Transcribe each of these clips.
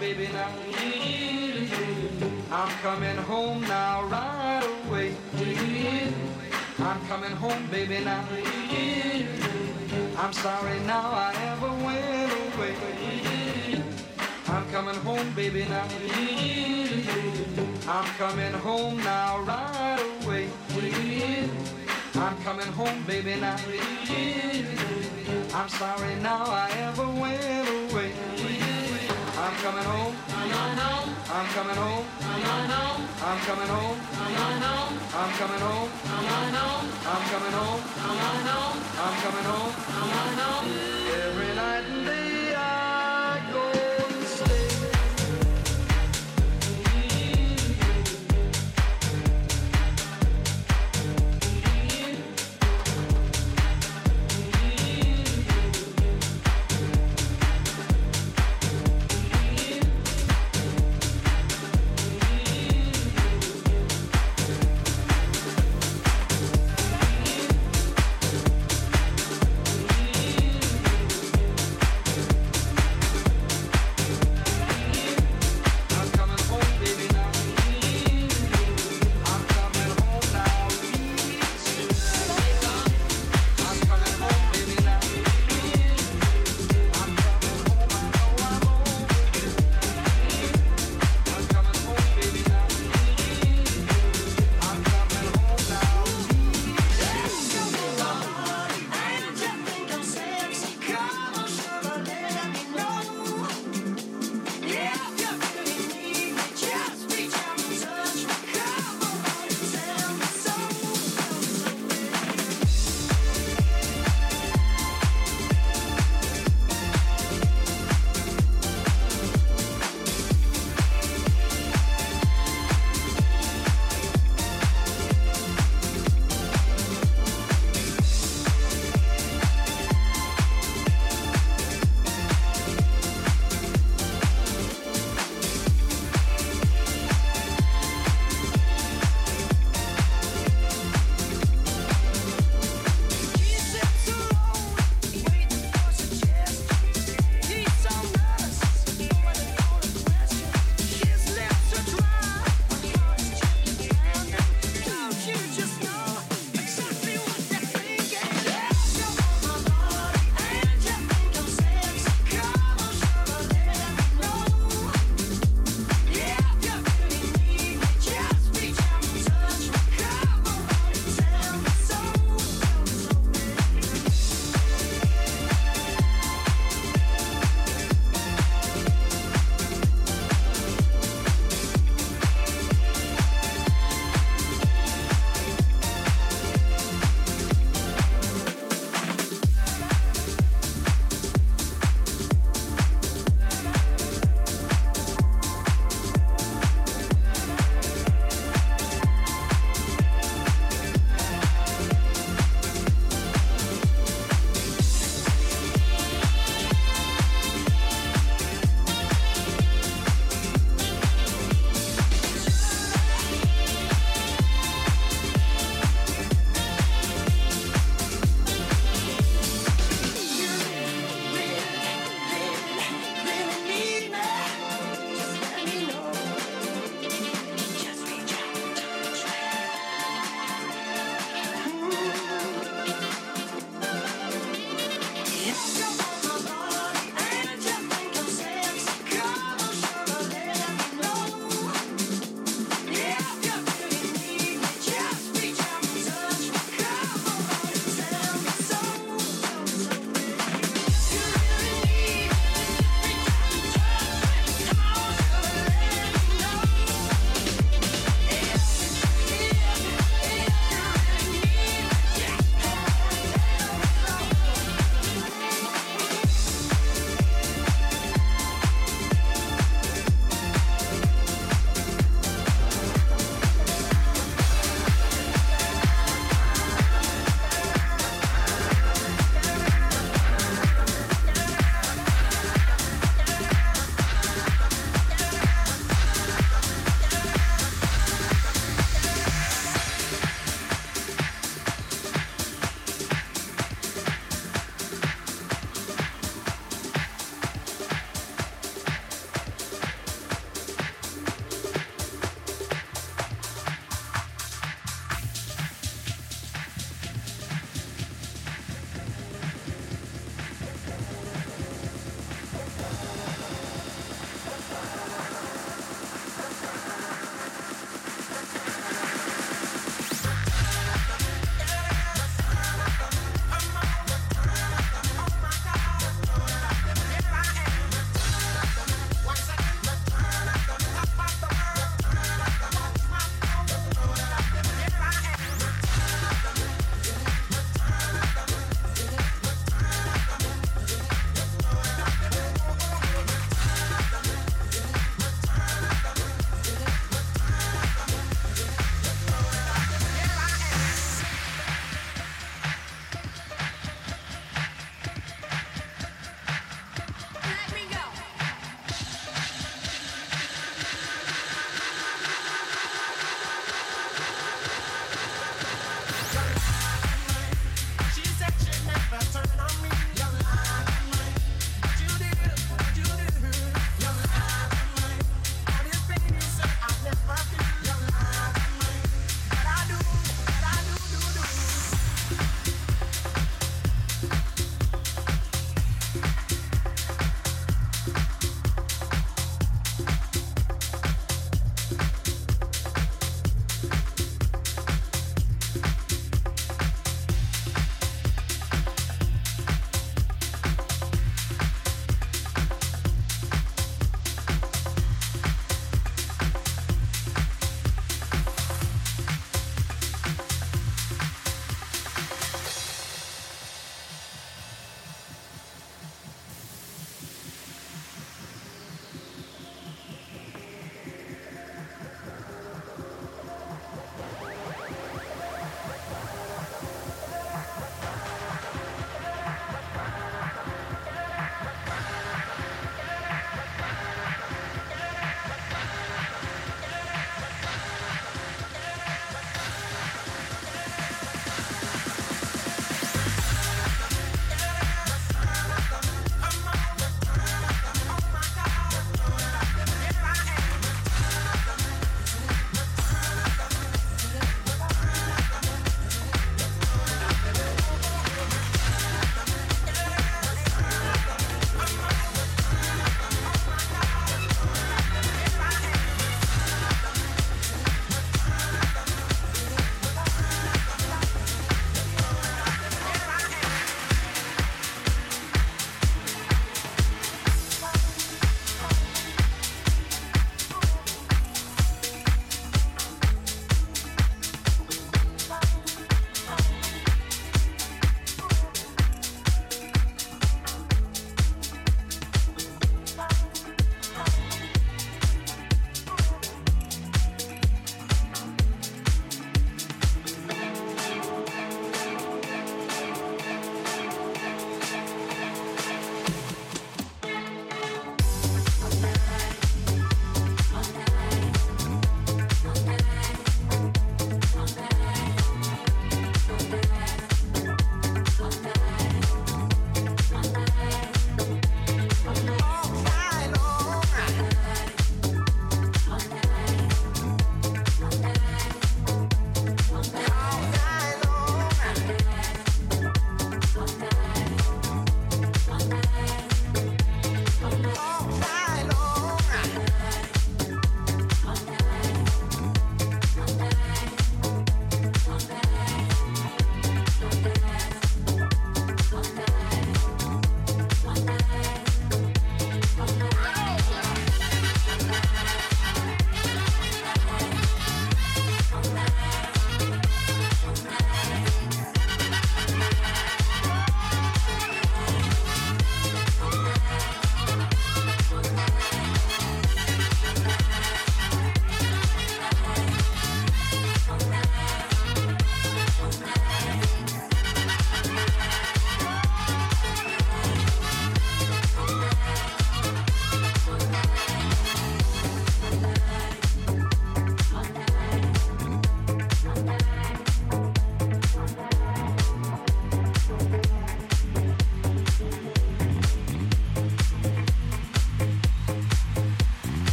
Baby, now. I'm coming home now, right away. I'm coming home, baby, now. I'm sorry now I ever went away. I'm coming home, baby, now. I'm coming home now, right away. I'm coming home, baby, now. I'm sorry now I ever went away. I'm coming home. I'm coming home. I'm coming home. I'm coming home. I'm coming home. I'm coming home. I'm coming home. I'm coming home. Every night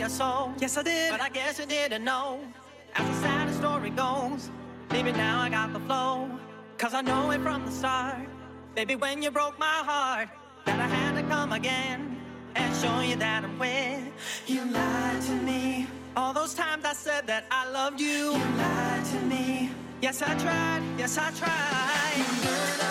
your soul. Yes, I did. But I guess you didn't know. As the saddest story goes, maybe now I got the flow. Cause I know it from the start. Baby, when you broke my heart, that I had to come again and show you that I'm with. You lied to me. All those times I said that I loved you. You lied to me. Yes, I tried. Yes, I tried.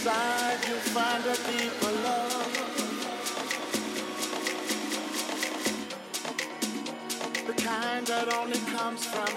inside you find a deeper love. The kind that only comes from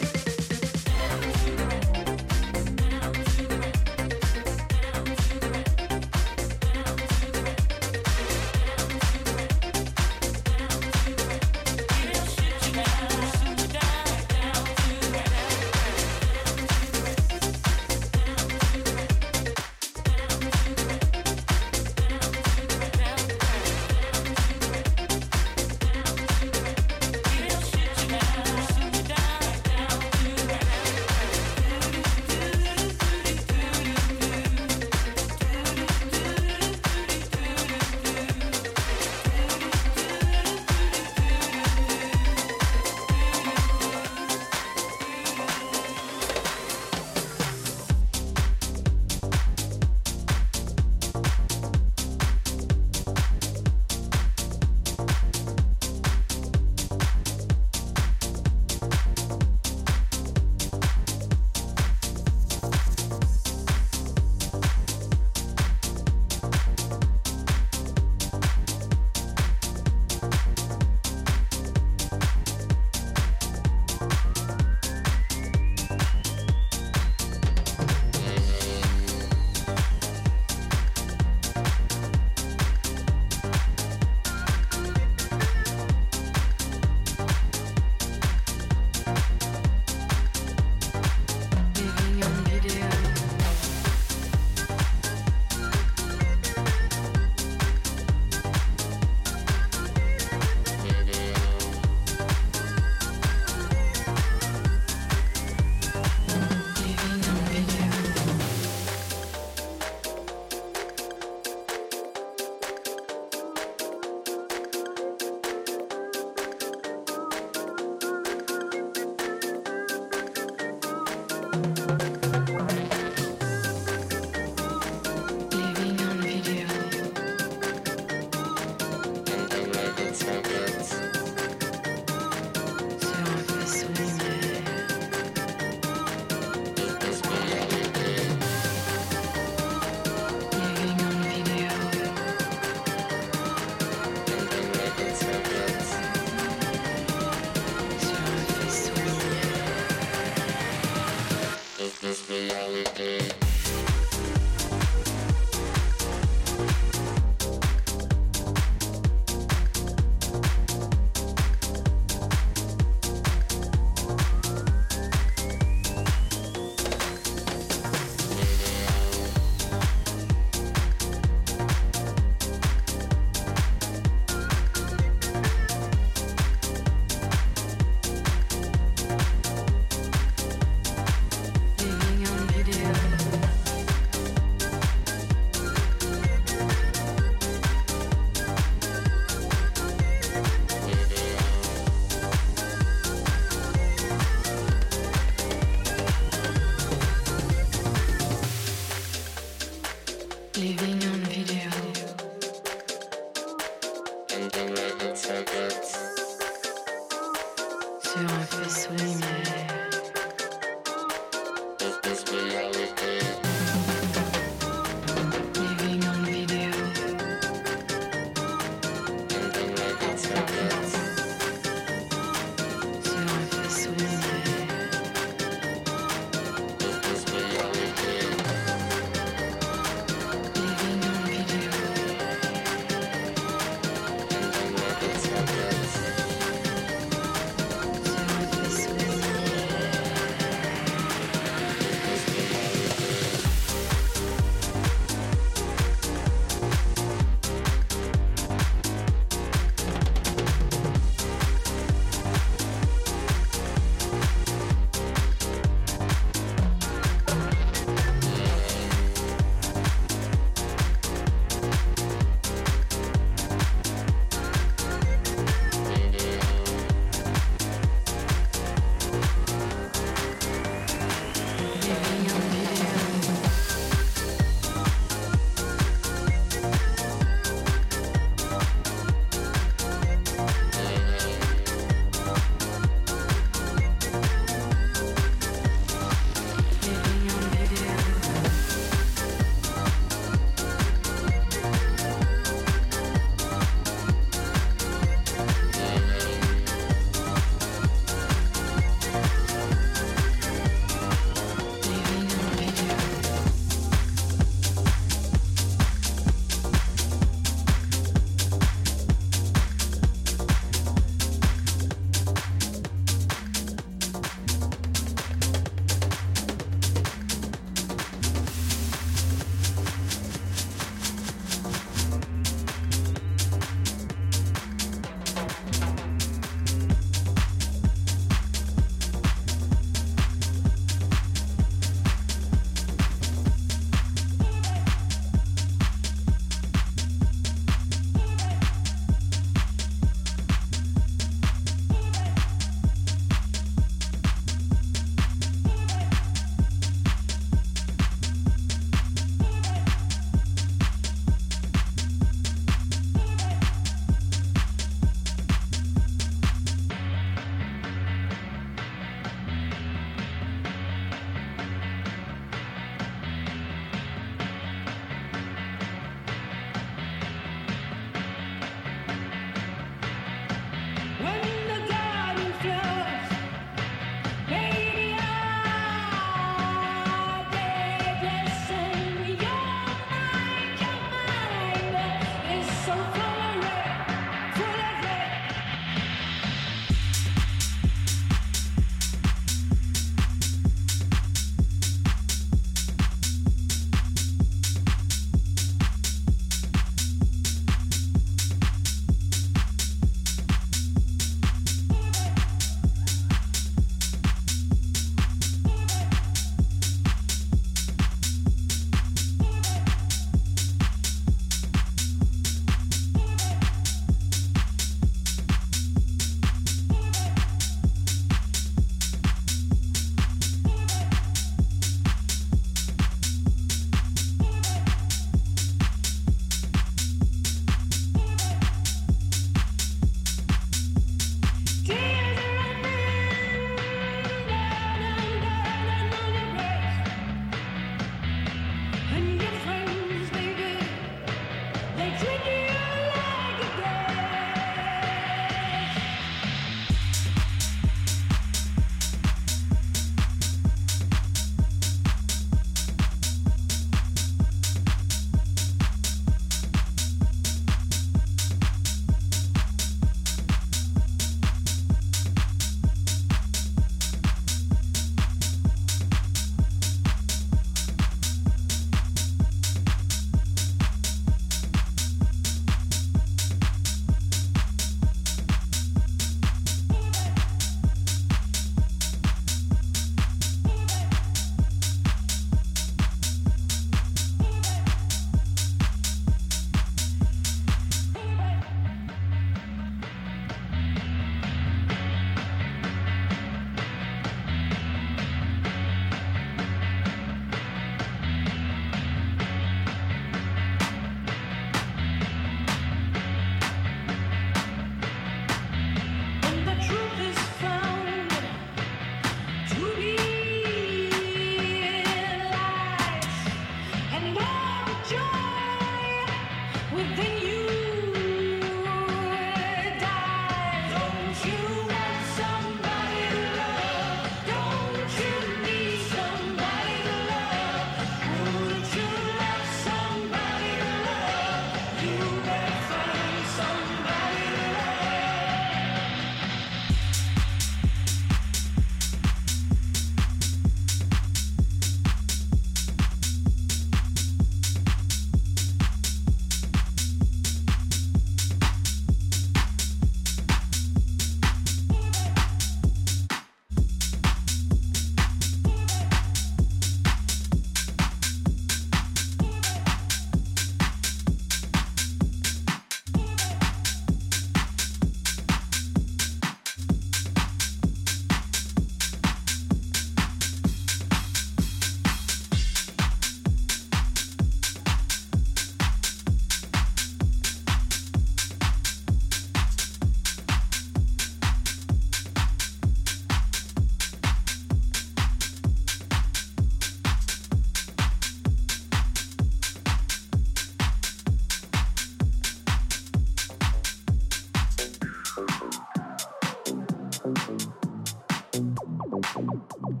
Thank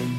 you.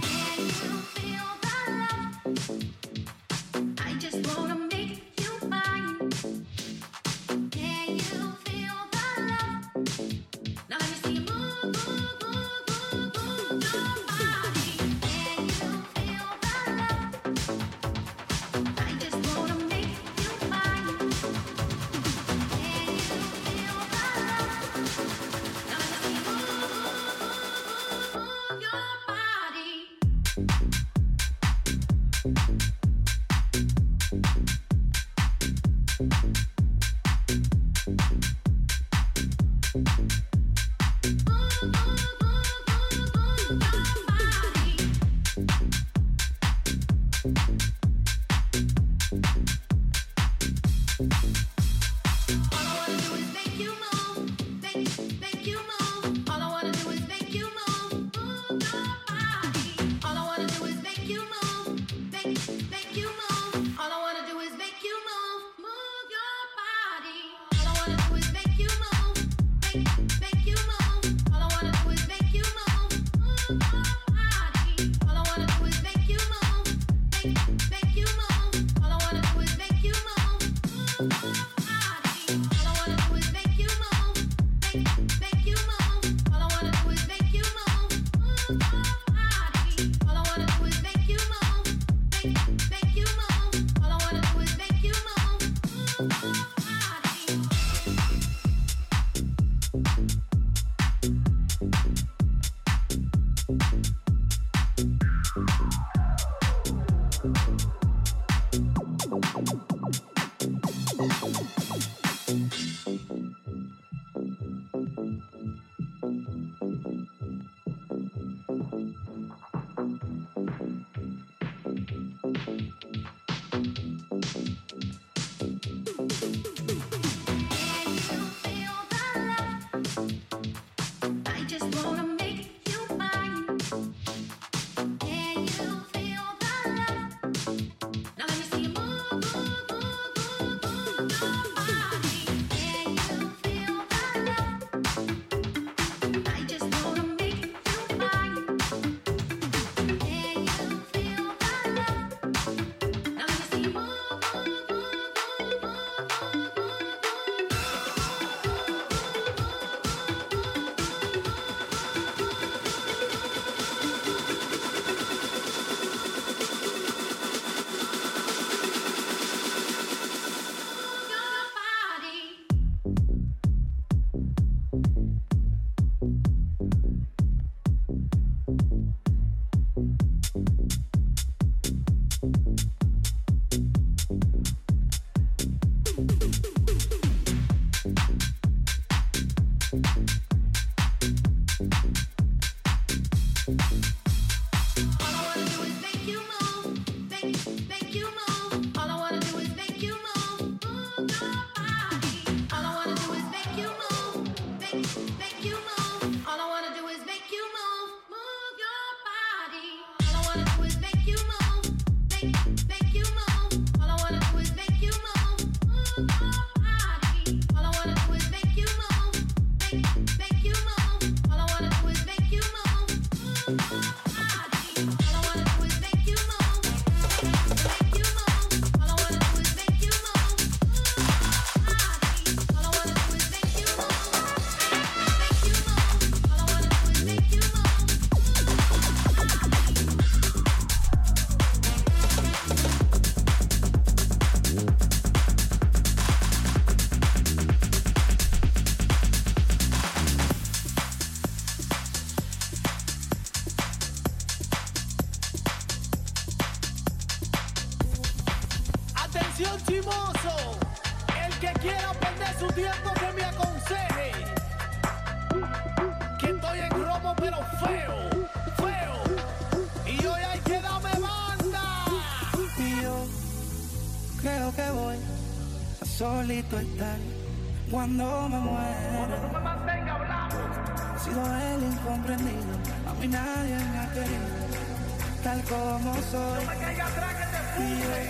No me caiga atrás que te puse.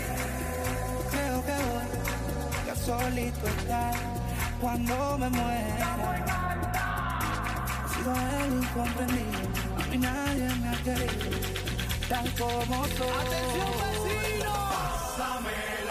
Creo que voy a solito estar cuando me muera. He sido el incomprendido, a mí nadie me ha querido, tal como soy. ¡Atención, vecino! Pásame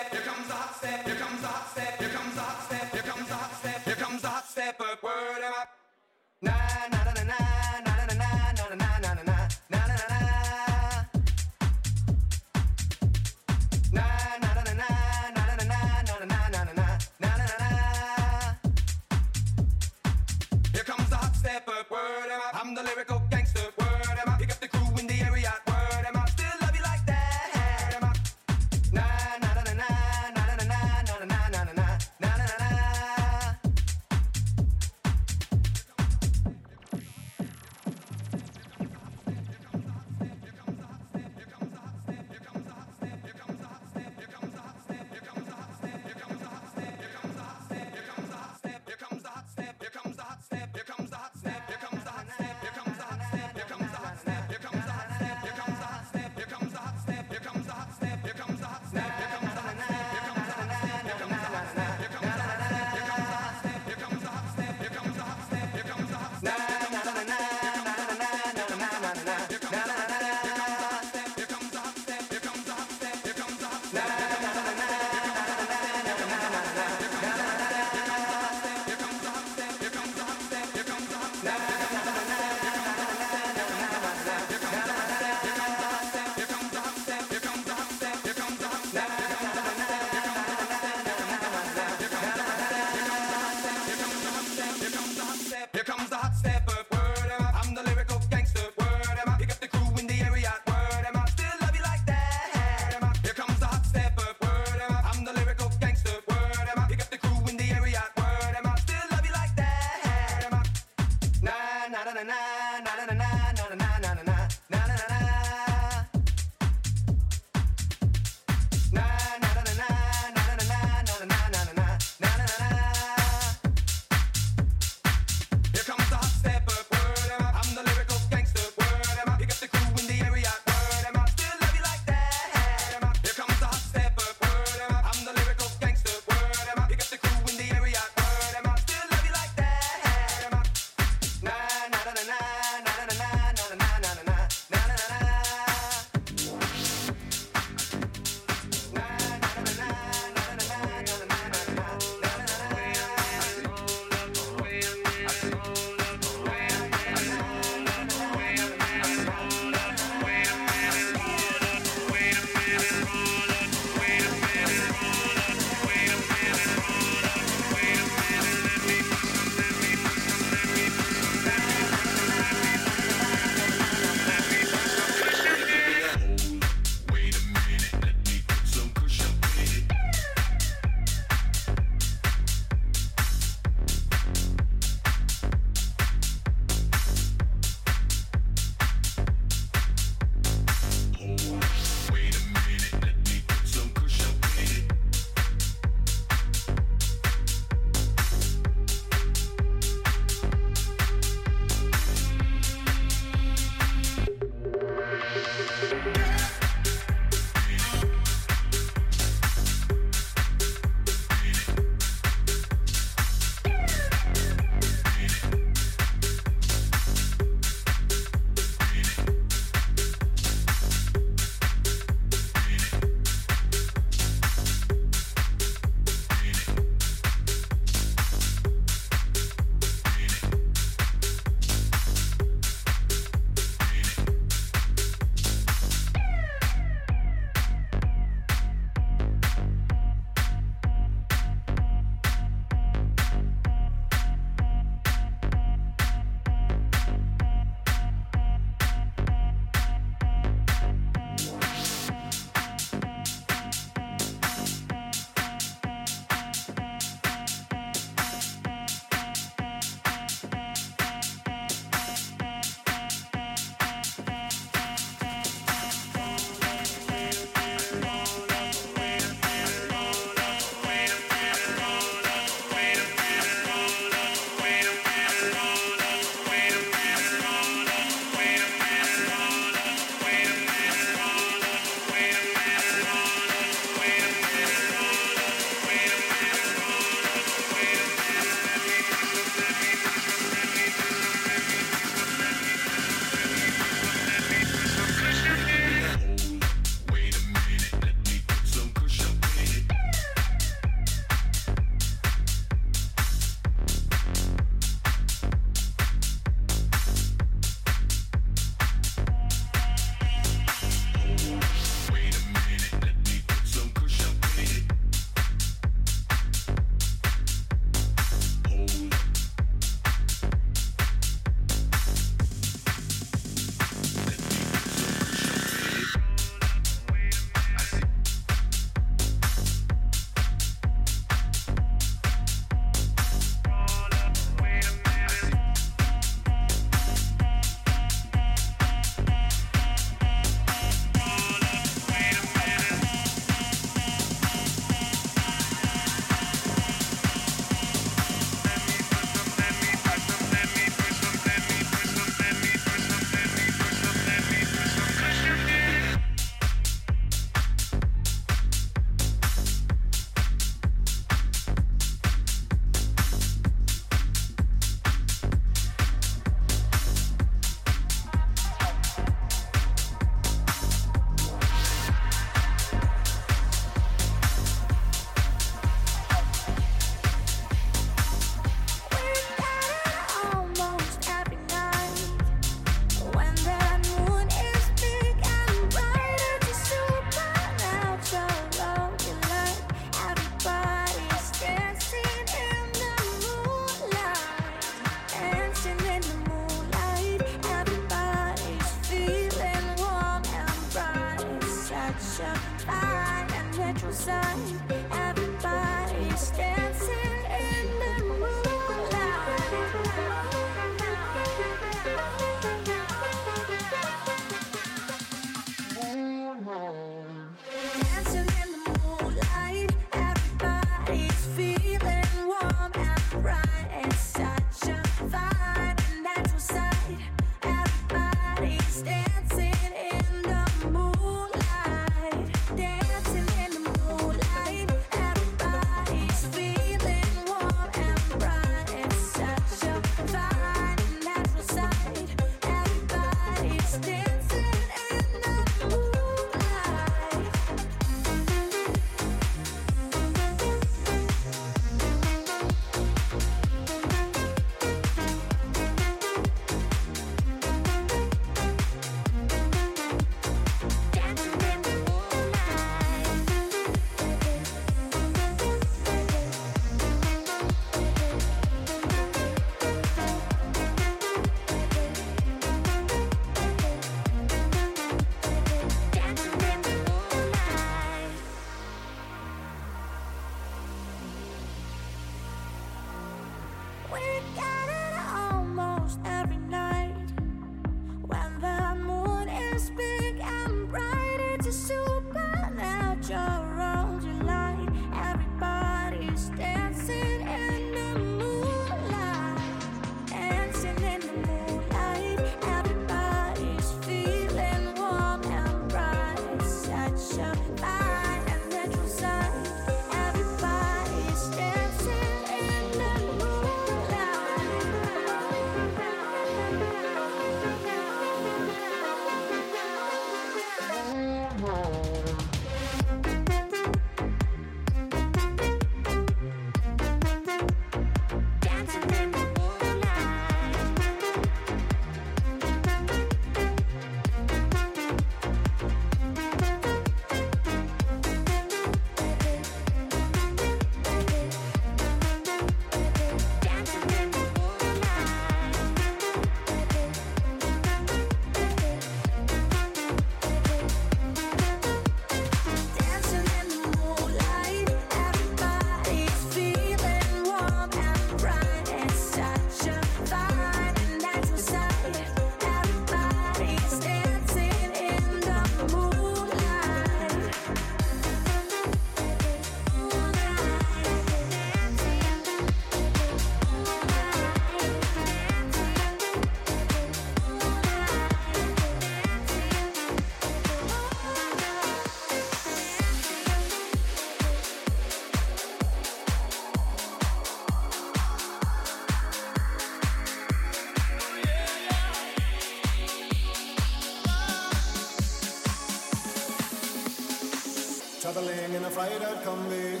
afraid I'd Kombi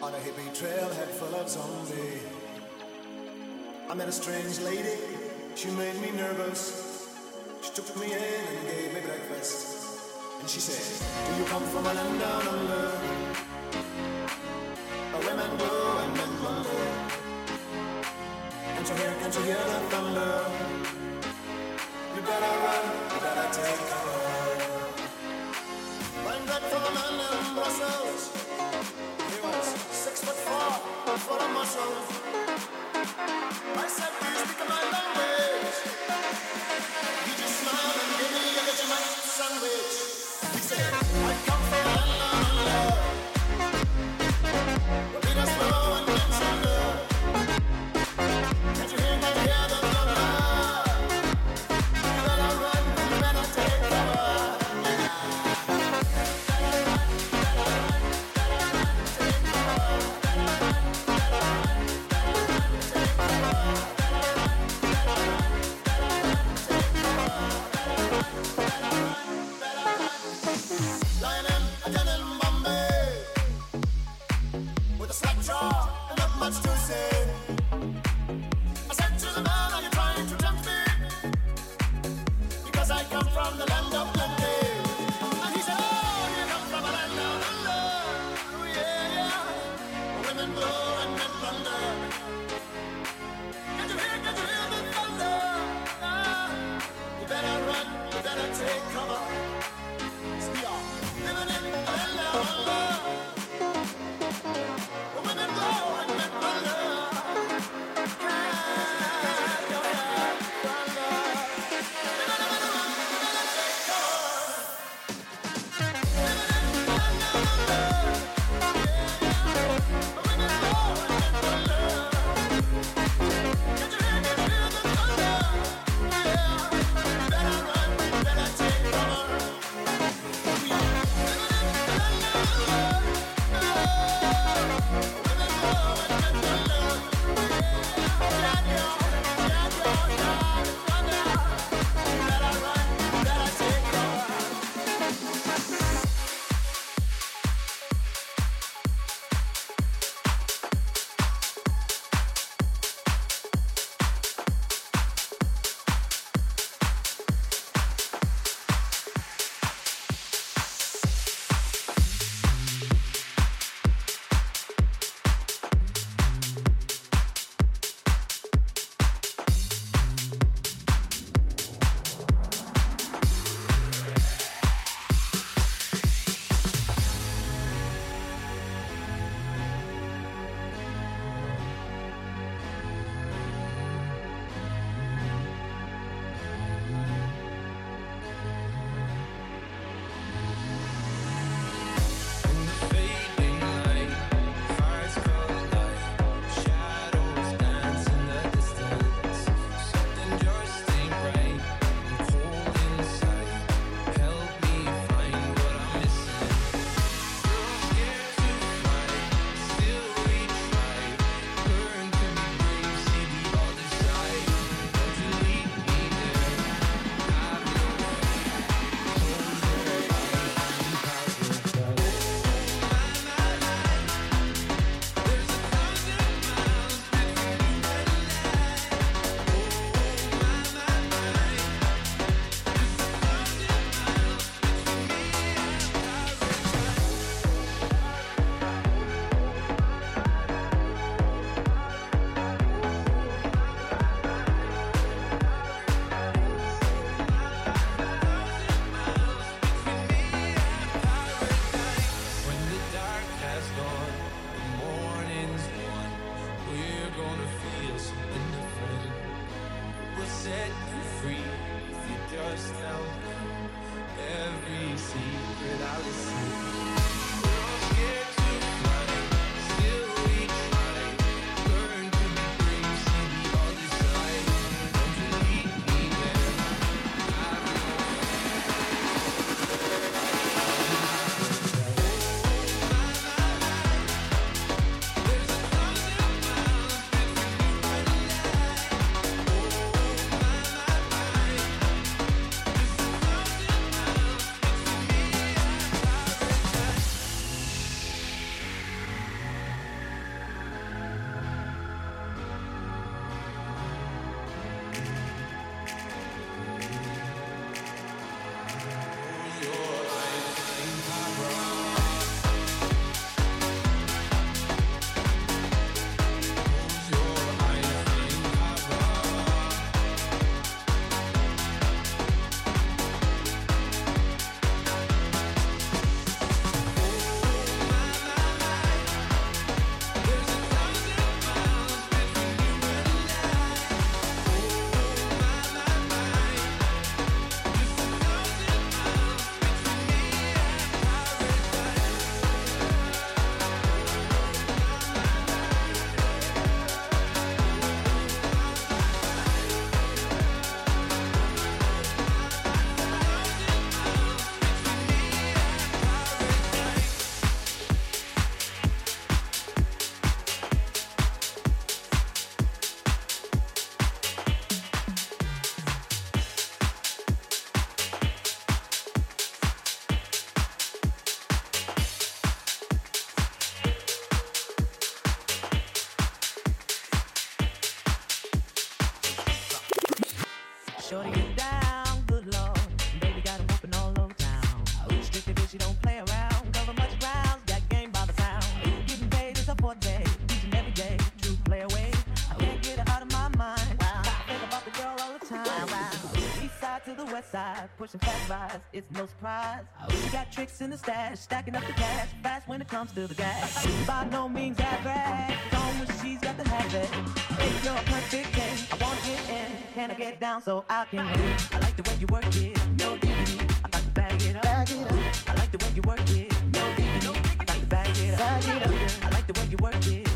on a hippie trail, head full of zombie. I met a strange lady, she made me nervous. She took me in and gave me breakfast. And she said, Do you come from a land down under? Where women go and men wonder. Can't you hear, can't you hear the thunder? You better run, you better take cover! gentleman in Brussels. He was six foot four, full of muscles. drive, pushing fast rides, it's no surprise. We got tricks in the stash, stacking up the cash, fast when it comes to the gas. By no means average, on when she's got the habit. If you're a perfect 10, I wanna get in, can I get down so I can win? I like the way you work it, no diggity, I got to bag it up. Bag it up. I like the way you work it, no diggity, I got to bag it up. Bag it up. I like the way you work it.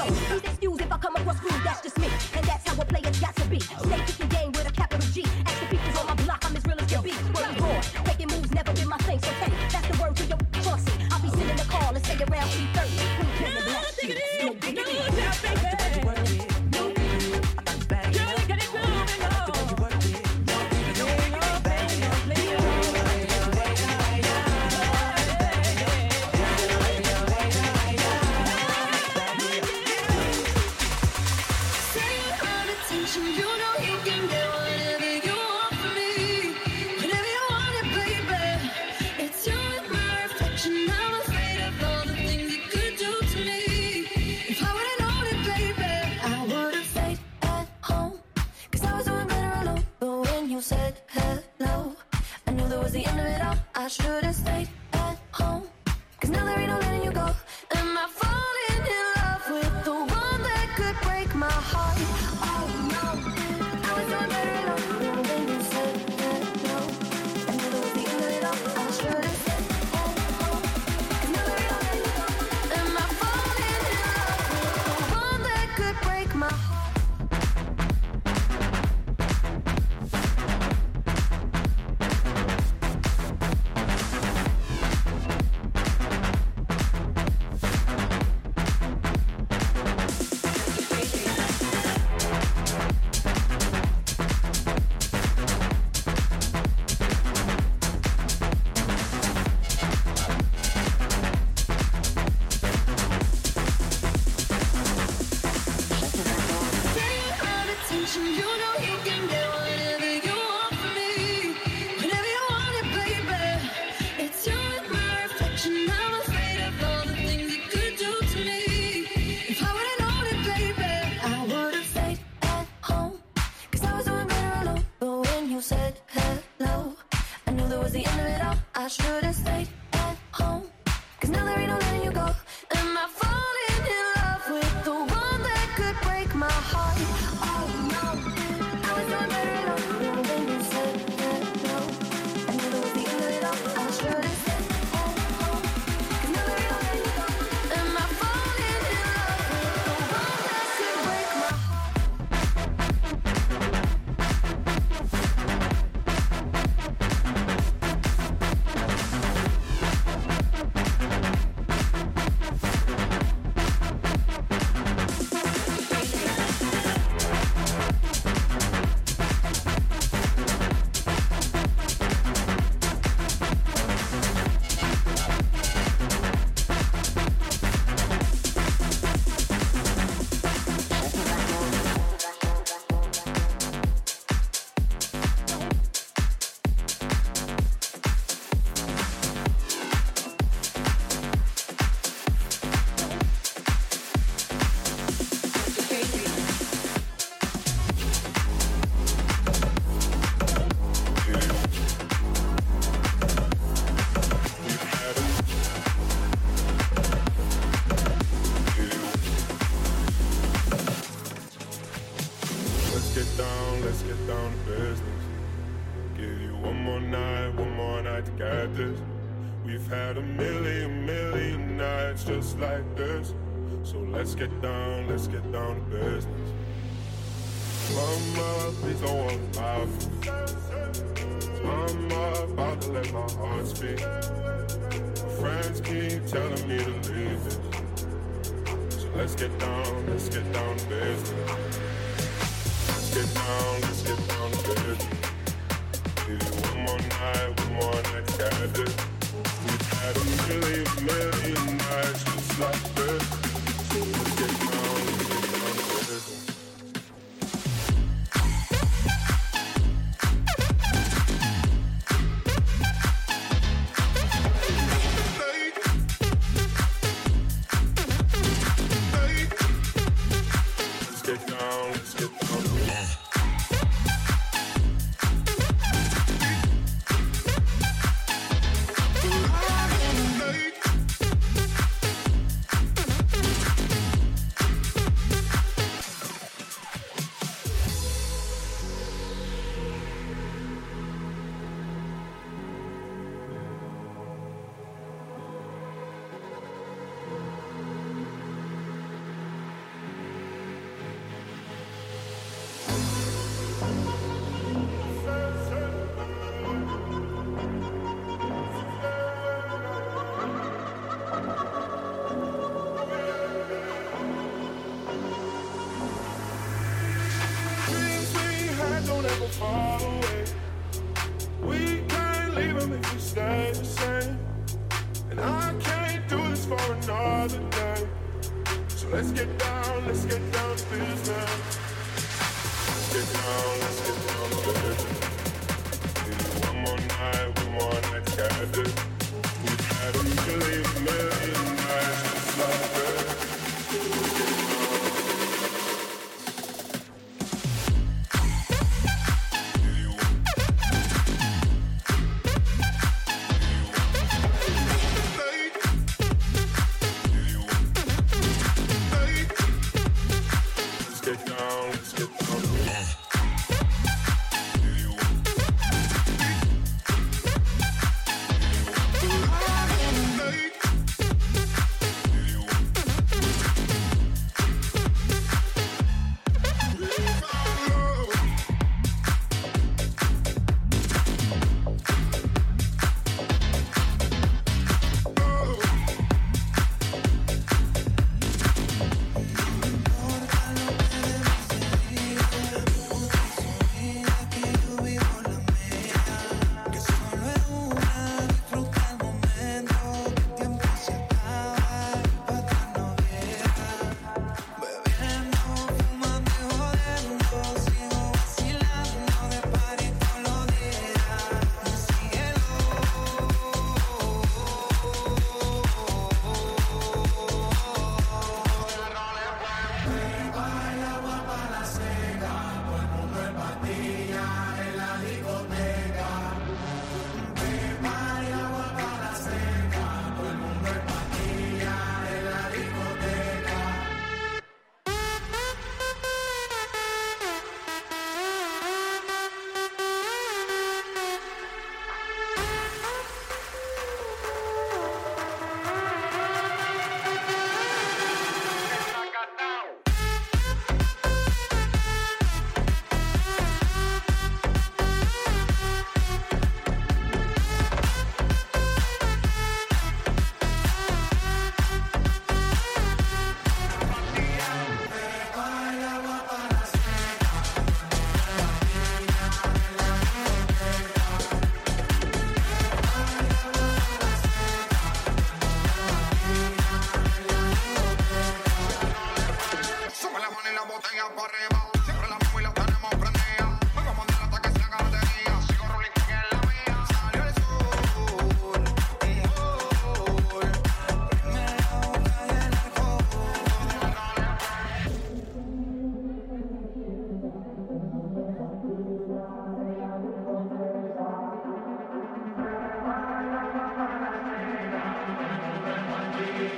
soul. Please excuse if I come across rude, that's just me. Get down, let's get down to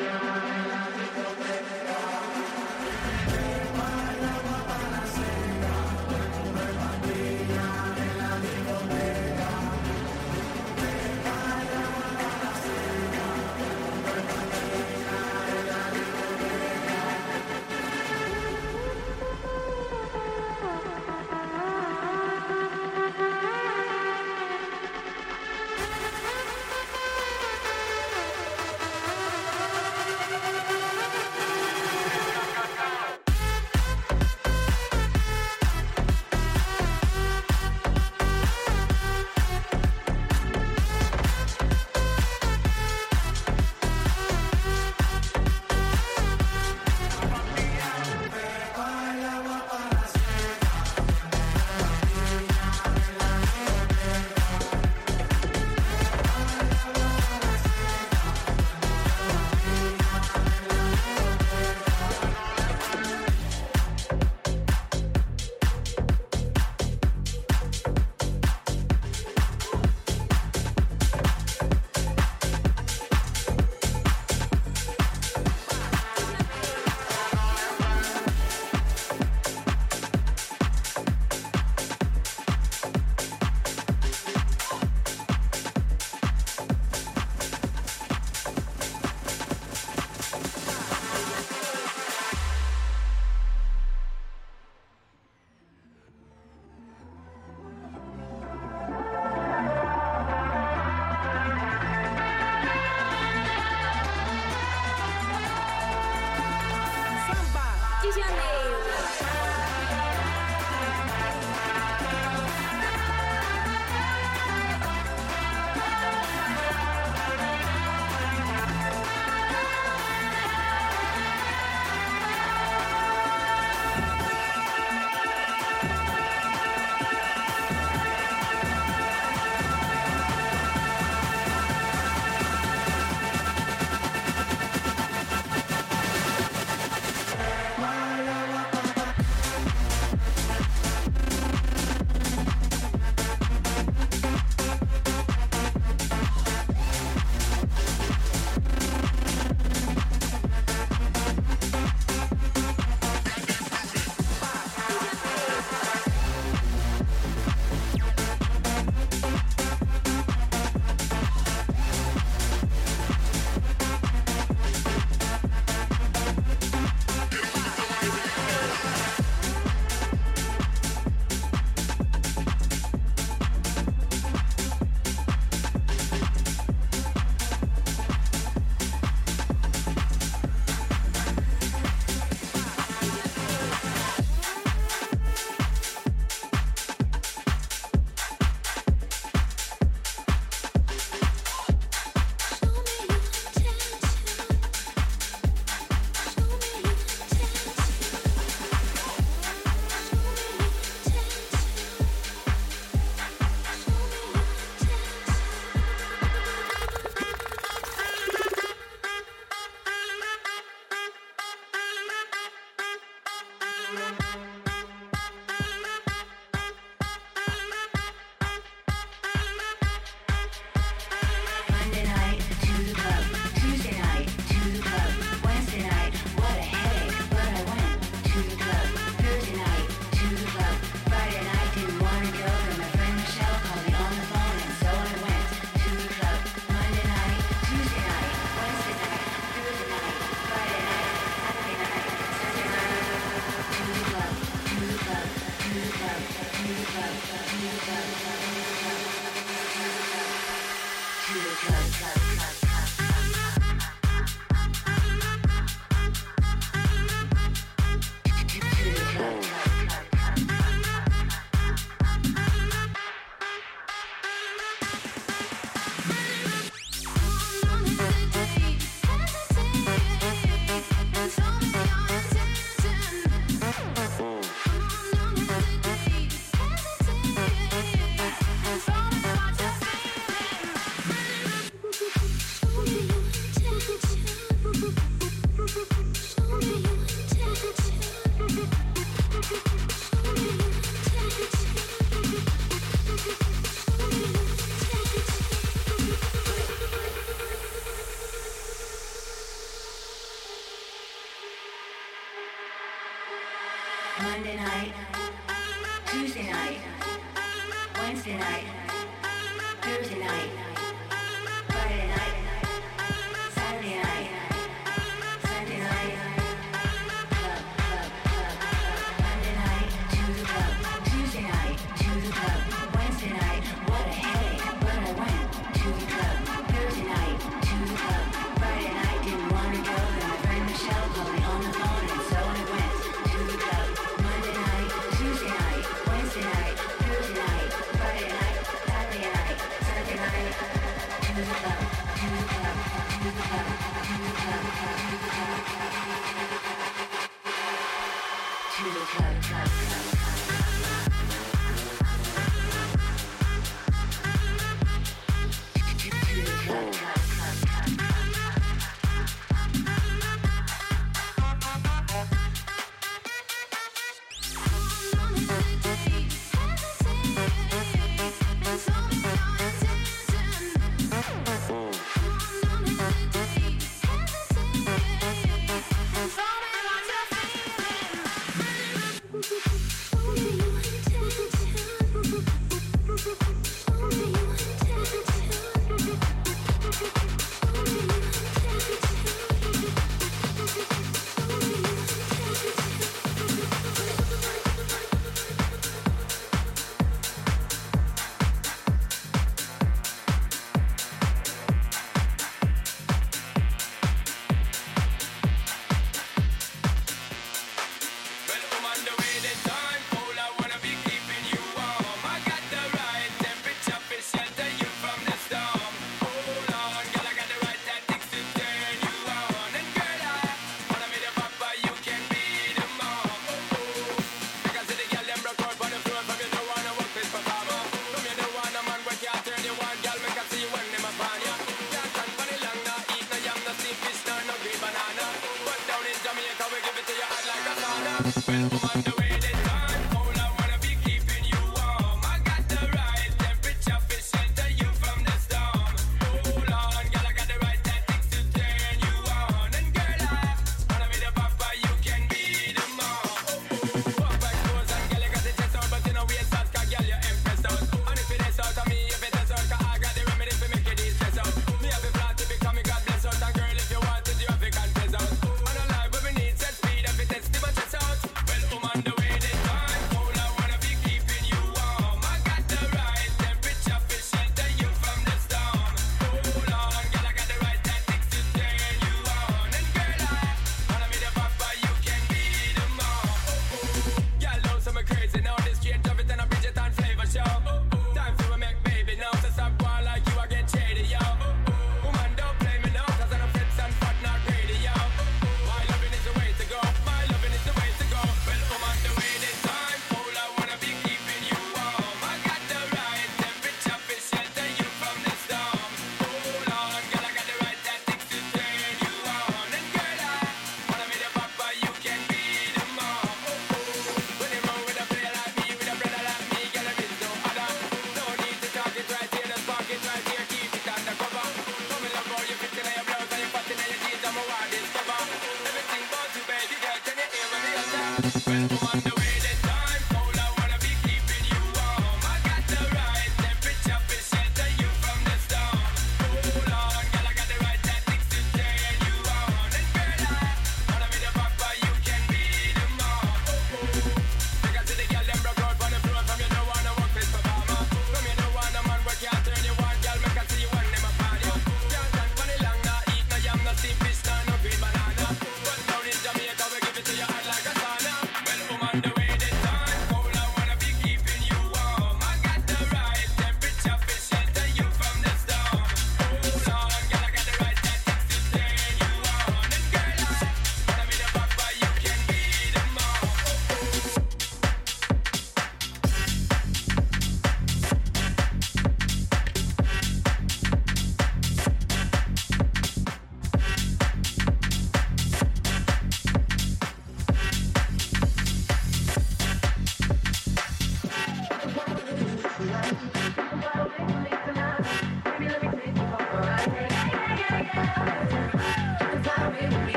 Yeah. The club, club, club, club.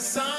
Sun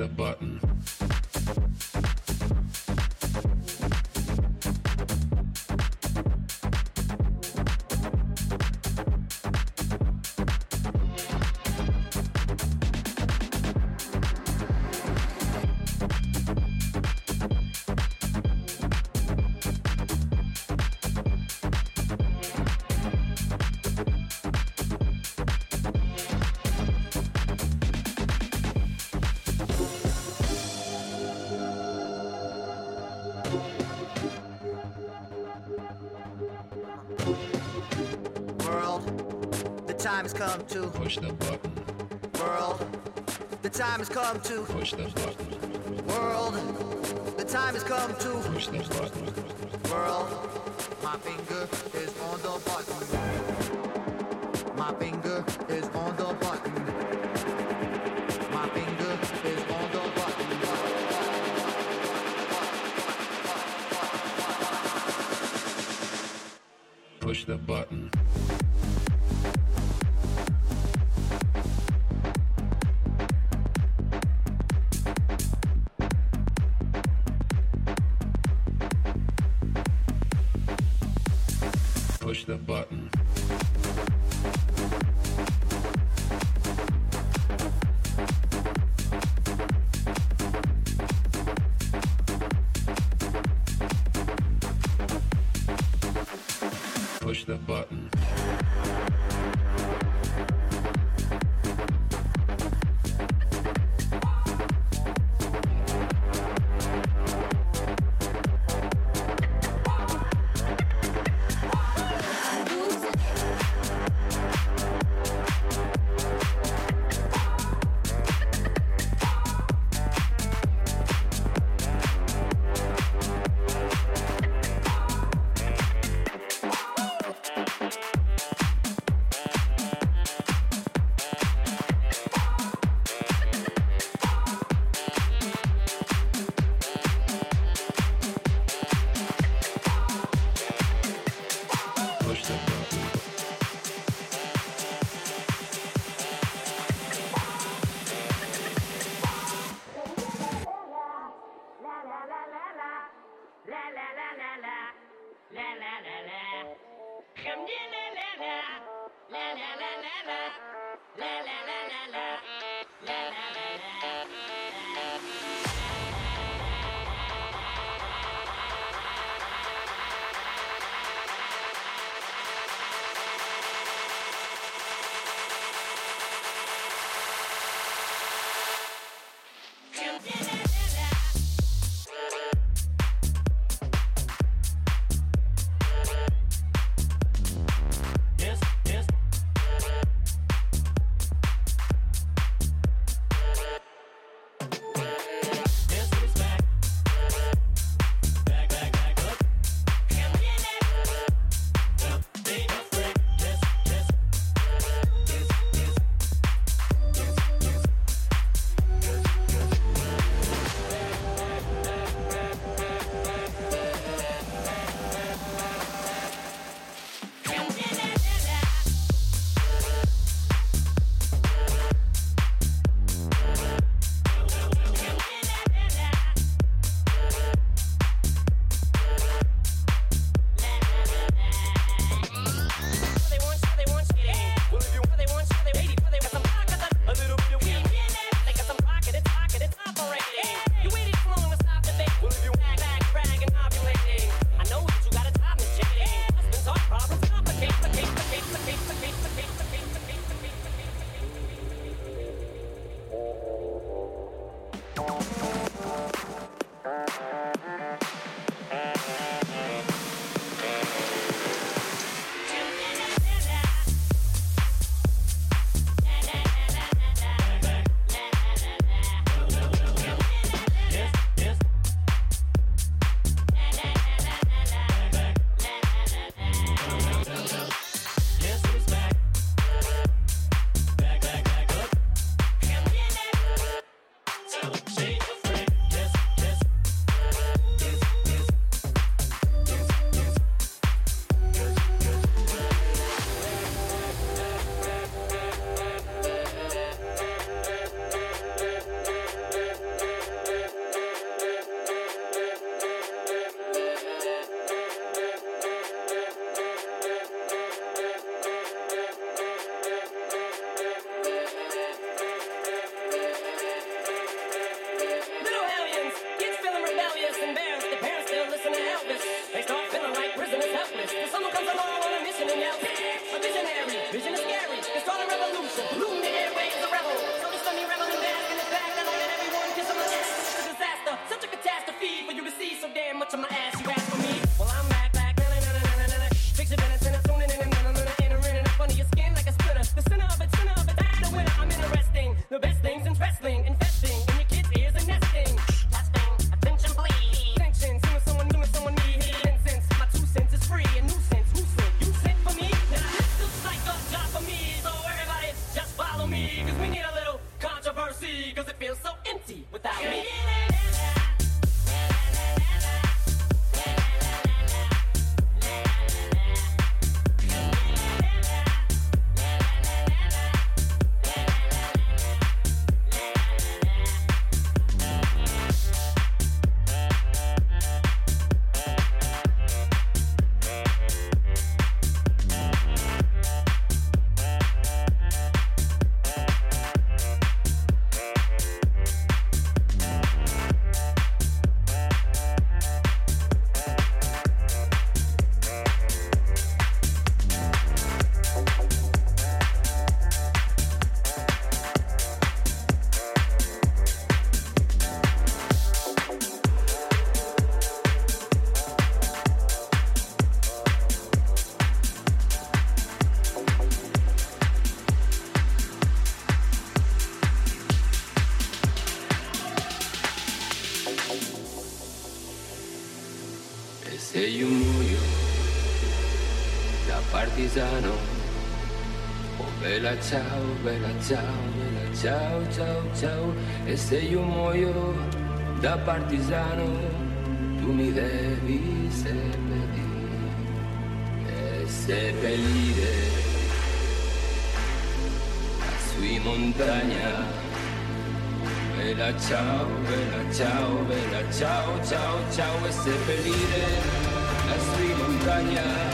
The button. To Push the button. world. The time has come to Push the button. world. The time has come to Push the button. world. My finger Push ciao, bella ciao, ciao, ciao. E se io muoio da partigiano, tu mi devi seppellire. E seppellire sui montagna. Bella ciao, bella ciao, bella ciao, ciao, ciao. E seppellire sui montagna.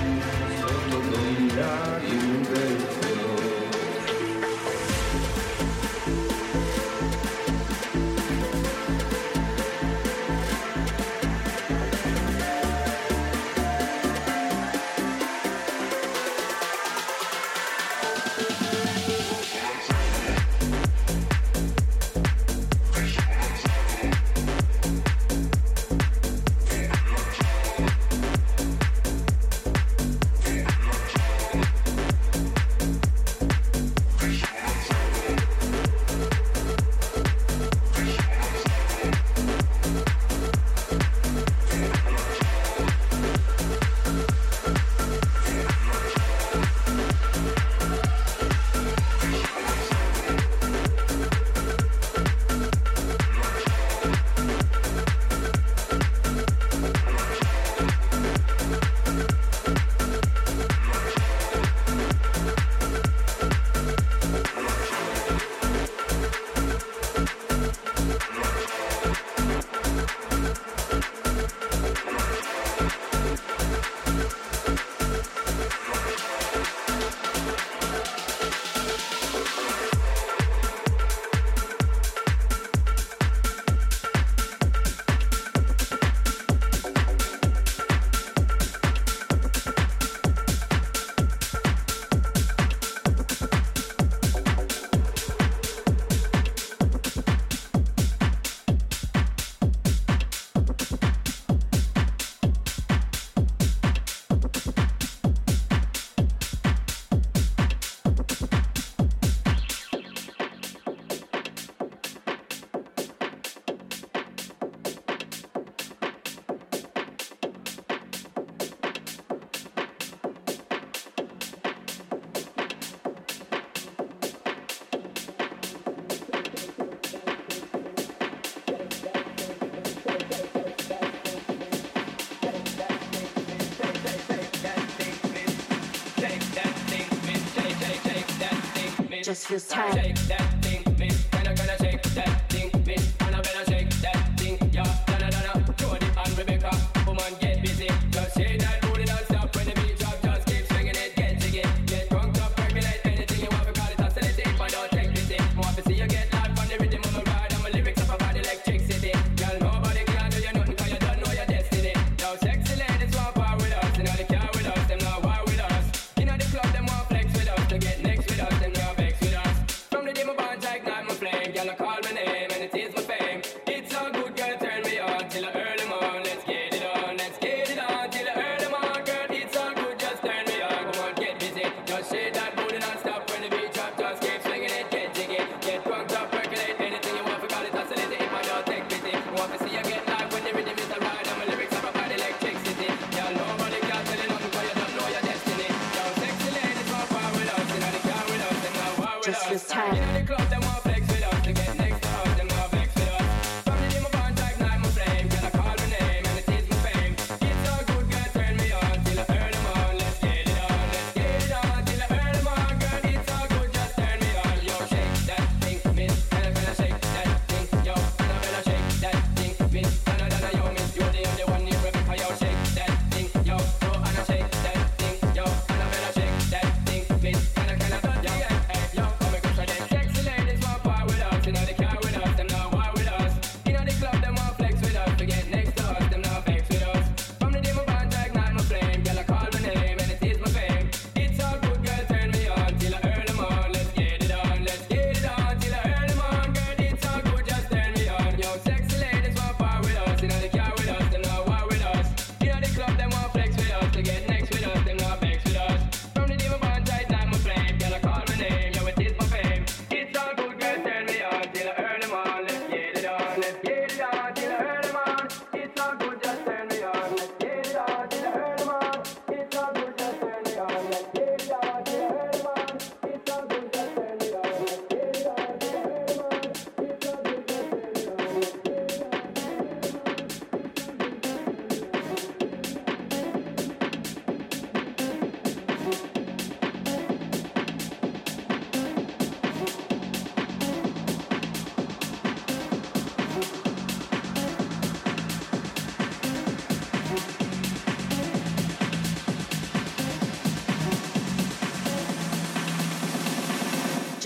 just feels tight.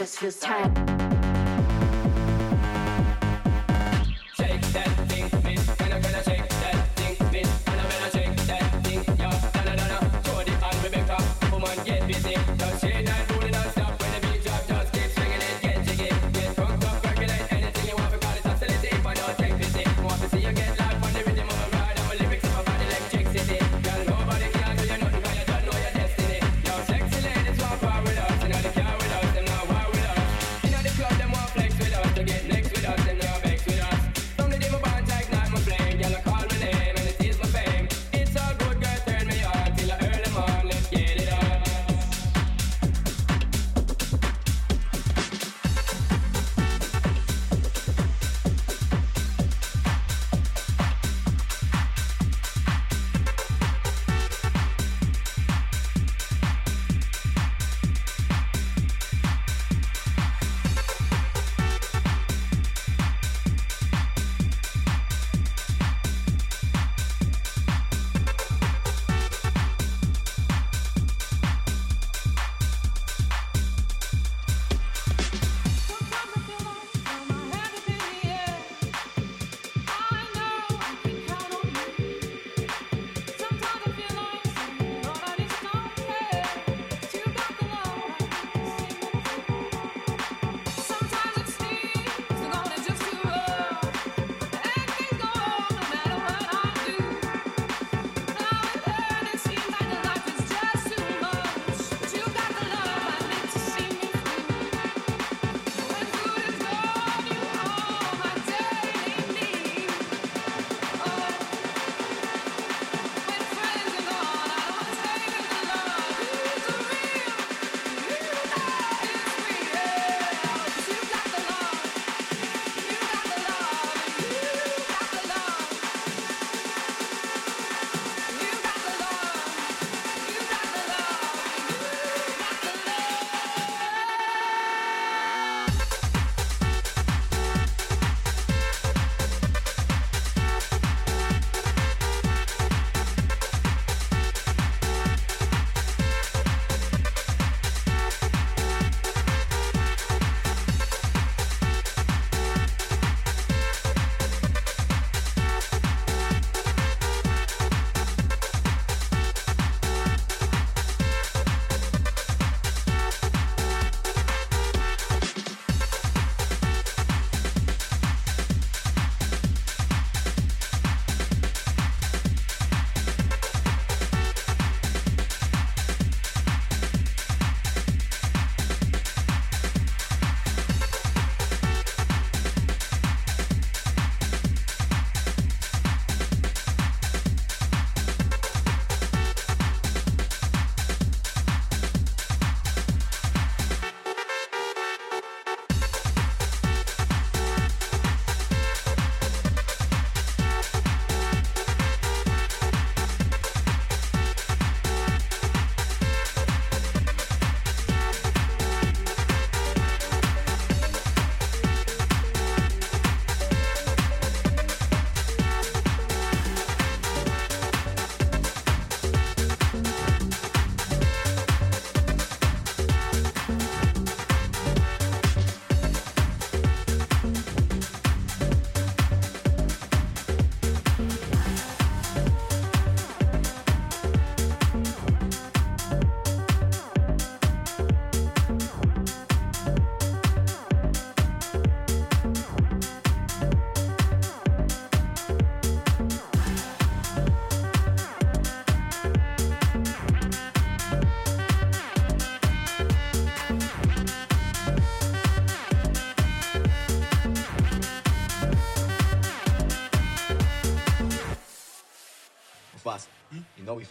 Just feels tight.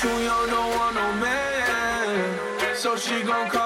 too young, don't want no man. So she gon' come.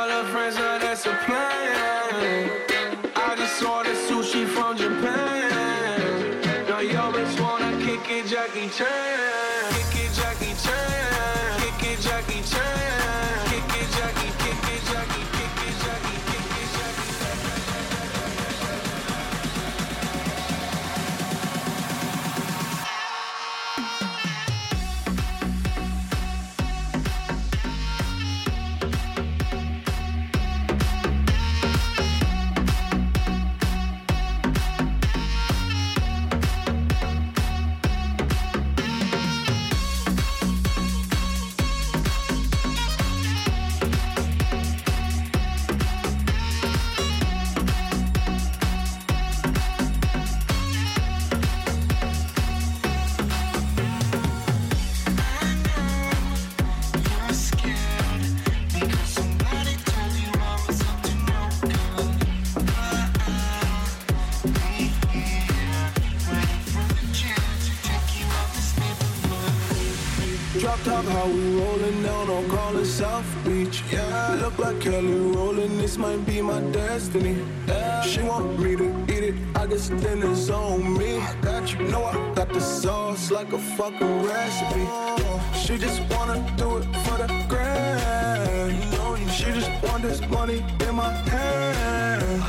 just like a fucking recipe. She just wanna do it for the grand. She just want this money in my hand.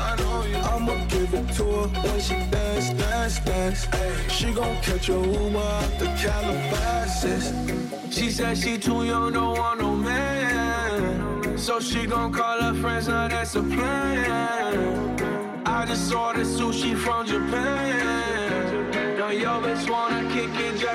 I'ma give it to her when she dance, dance, dance. She gon' catch a Uber out the Calabasas. She said she too young, don't want no man. So she gon' call her friends, now that's a plan. I just saw the sushi from Japan. Now yo bitch ninja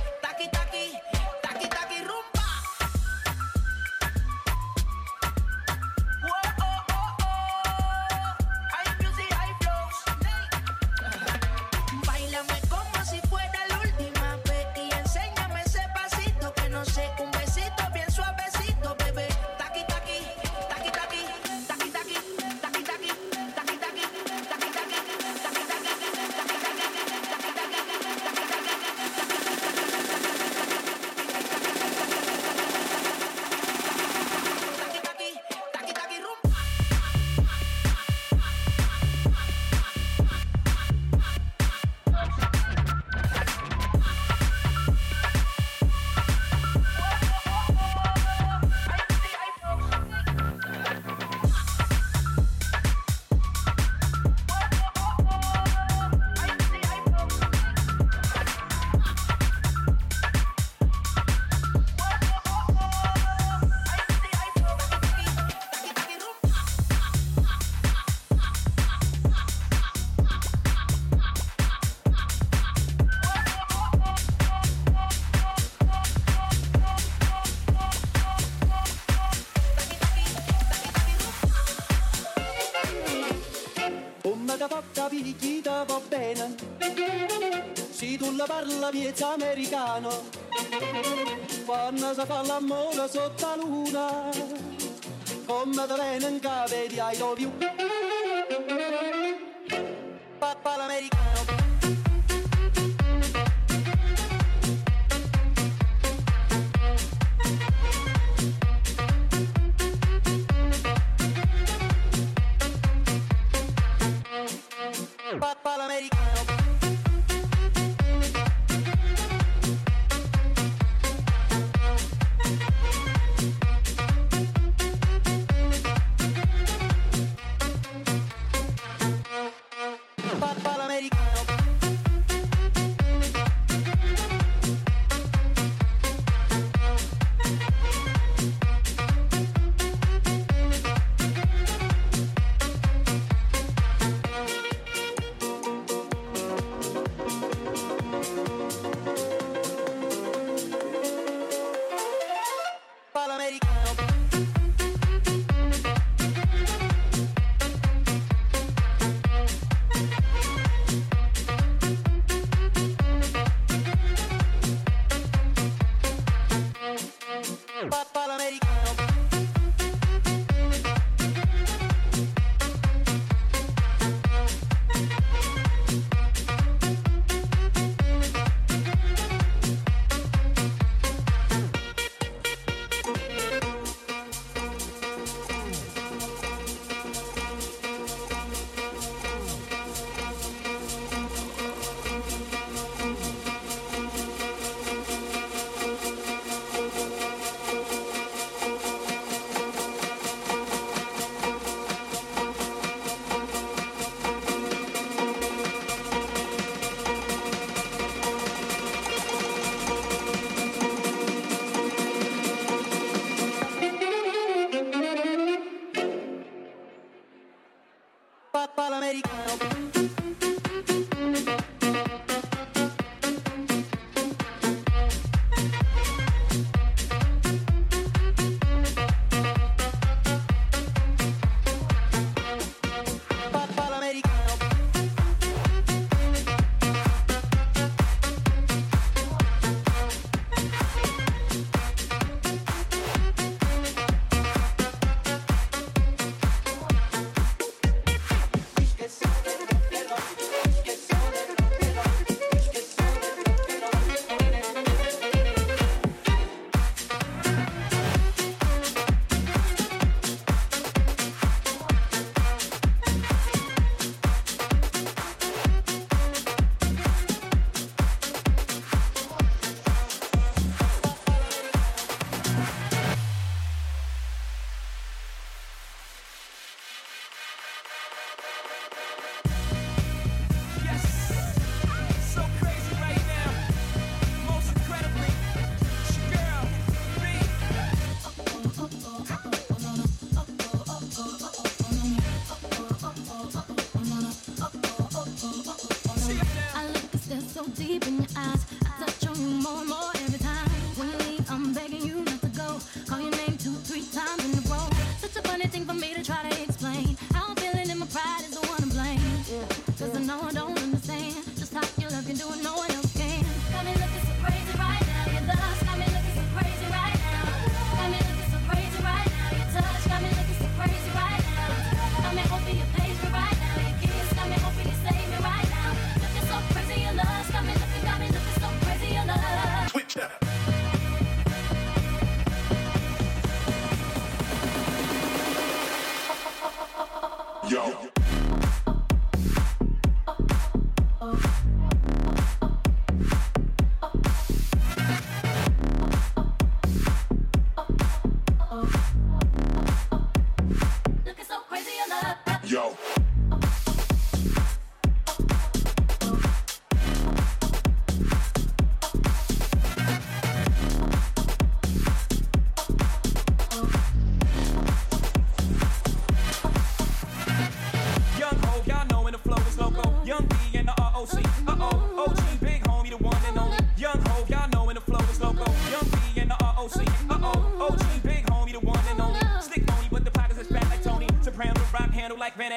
piezza americano. Quando si fa l'amore sotto la luna con te in cave di tuoi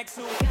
next to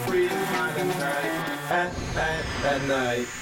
free mind at night. At, at, at night.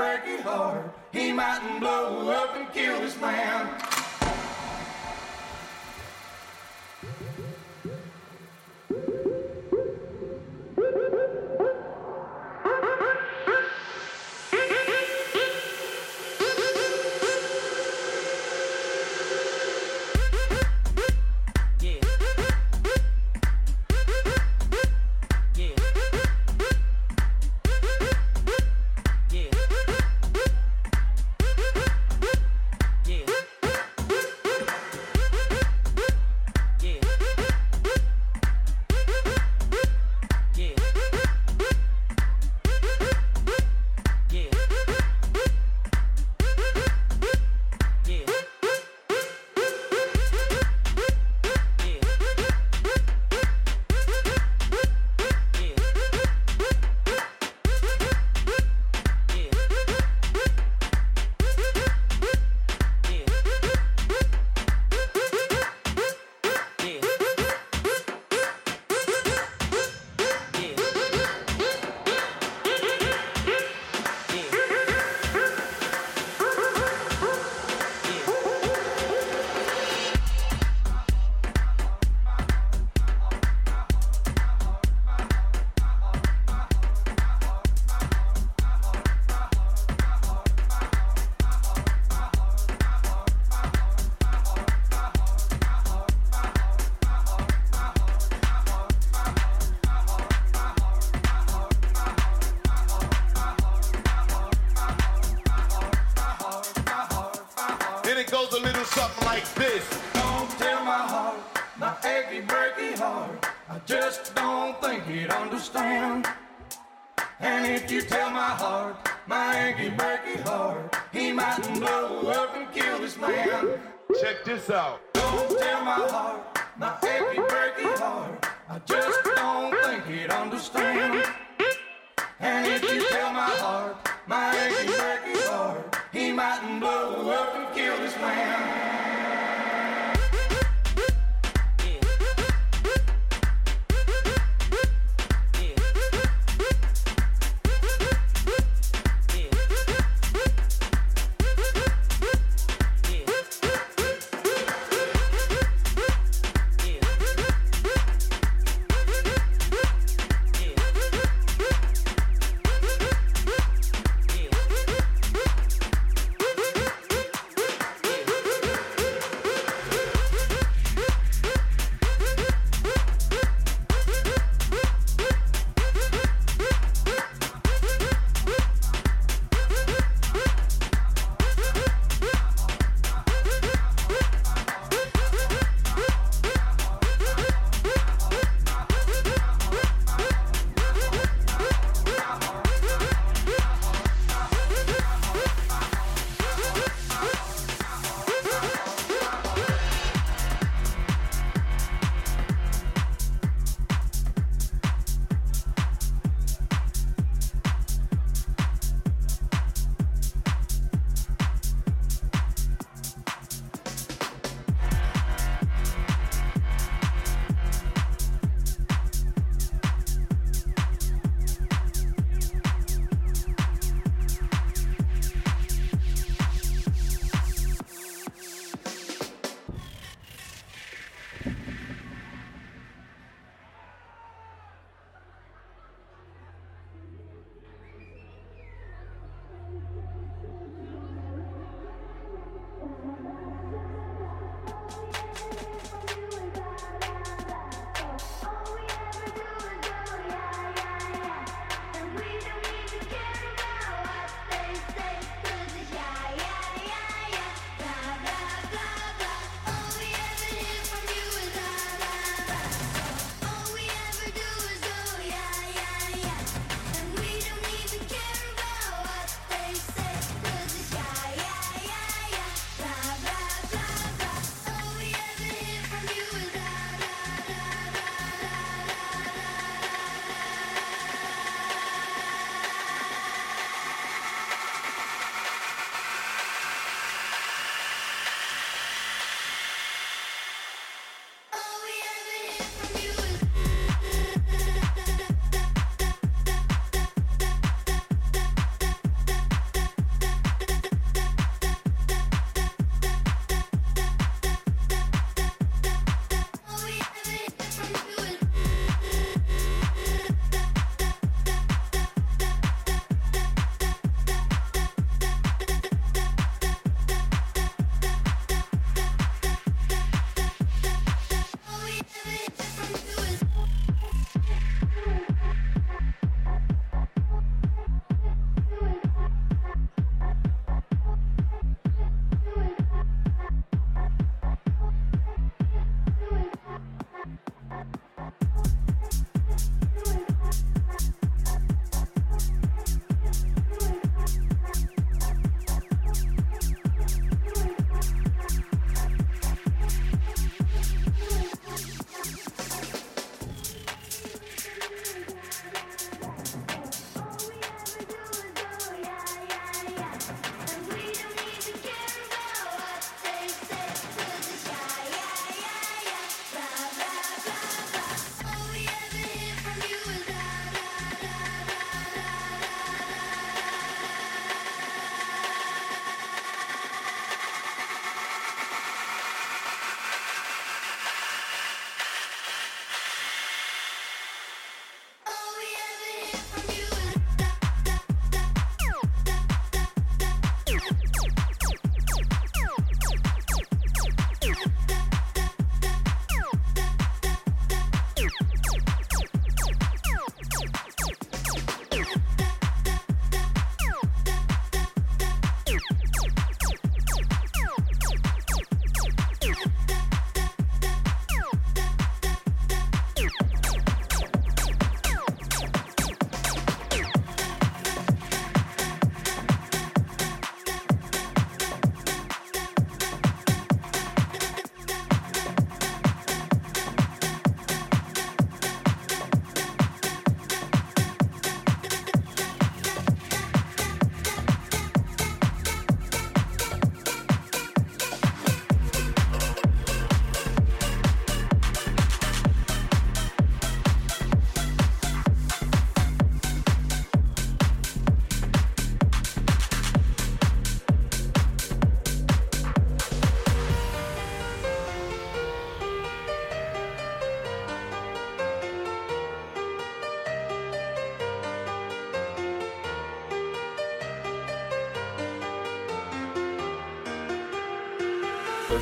break his heart. He mightn't blow up and kill this man. out.